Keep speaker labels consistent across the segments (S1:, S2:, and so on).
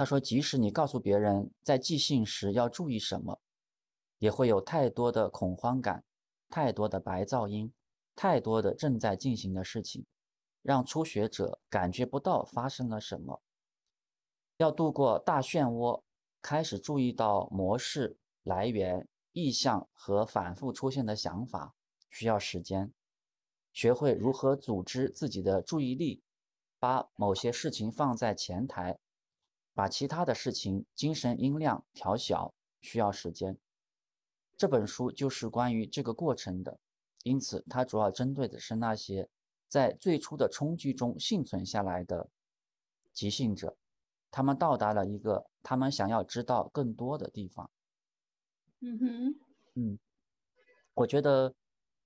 S1: 他说，即使你告诉别人在寄信时要注意什么，也会有太多的恐慌感，太多的白噪音，太多的正在进行的事情，让初学者感觉不到发生了什么。要度过大漩涡，开始注意到模式来源、意向和反复出现的想法，需要时间。学会如何组织自己的注意力，把某些事情放在前台，把其他的事情精神音量调小，需要时间。这本书就是关于这个过程的，因此它主要针对的是那些在最初的冲击中幸存下来的即兴者，他们到达了一个他们想要知道更多的地方。
S2: 嗯哼，
S1: 嗯，我觉得。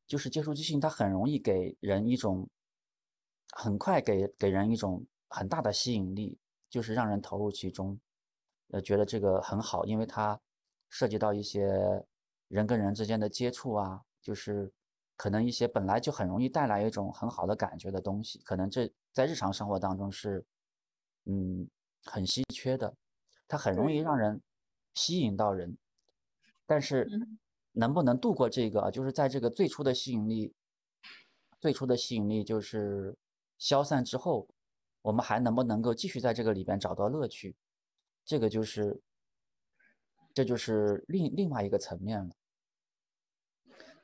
S1: 就是接触即兴，它很容易给人一种，很快给给人一种很大的吸引力，就是让人投入其中，呃，觉得这个很好，因为它涉及到一些人跟人之间的接触啊，就是可能一些本来就很容易带来一种很好的感觉的东西，可能这在日常生活当中是，嗯，很稀缺的，它很容易让人吸引到人，但是。能不能度过这个？就是在这个最初的吸引力，最初的吸引力就是消散之后，我们还能不能够继续在这个里边找到乐趣？这个就是，这就是另另外一个层面了。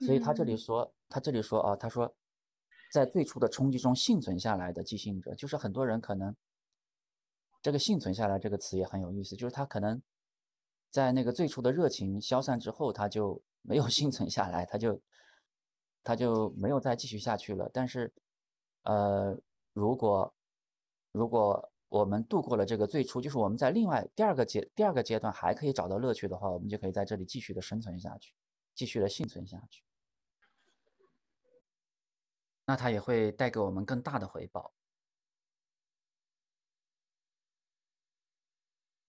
S1: 所以他这里说，他这里说啊，他说，在最初的冲击中幸存下来的即兴者，就是很多人可能，这个幸存下来这个词也很有意思，就是他可能在那个最初的热情消散之后，他就。没有 幸存下来，他就他就没有再继续下去了。但是，呃，如果如果我们度过了这个最初，就是我们在另外第二个阶第二个阶段还可以找到乐趣的话，我们就可以在这里继续的生存下去，继续的幸存下去。那它也会带给我们更大的回报。